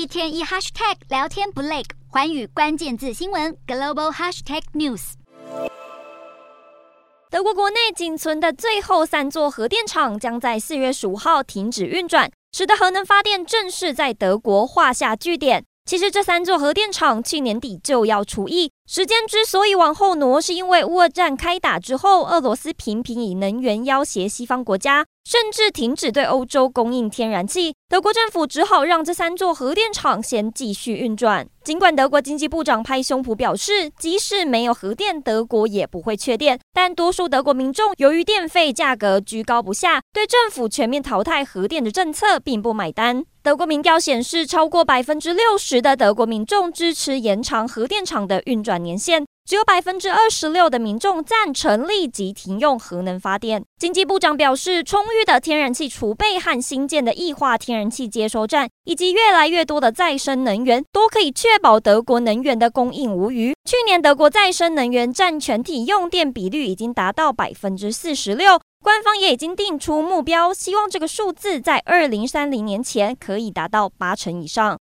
一天一 hashtag 聊天不累，环宇关键字新闻 global hashtag news。德国国内仅存的最后三座核电厂将在四月十五号停止运转，使得核能发电正式在德国画下句点。其实这三座核电厂去年底就要除役，时间之所以往后挪，是因为乌俄战开打之后，俄罗斯频频以能源要挟西方国家，甚至停止对欧洲供应天然气。德国政府只好让这三座核电厂先继续运转。尽管德国经济部长拍胸脯表示，即使没有核电，德国也不会缺电，但多数德国民众由于电费价格居高不下，对政府全面淘汰核电的政策并不买单。德国民调显示，超过 百分之六十的德国民众支持延长核电厂的运转年限，只有百分之二十六的民众赞成立即停用核能发电。经济部长表示，充裕的天然气储备和新建的液化天然气接收站，以及越来越多的再生能源，都可以确保德国能源的供应无虞。去年，德国再生能源占全体用电比率已经达到百分之四十六。官方也已经定出目标，希望这个数字在二零三零年前可以达到八成以上。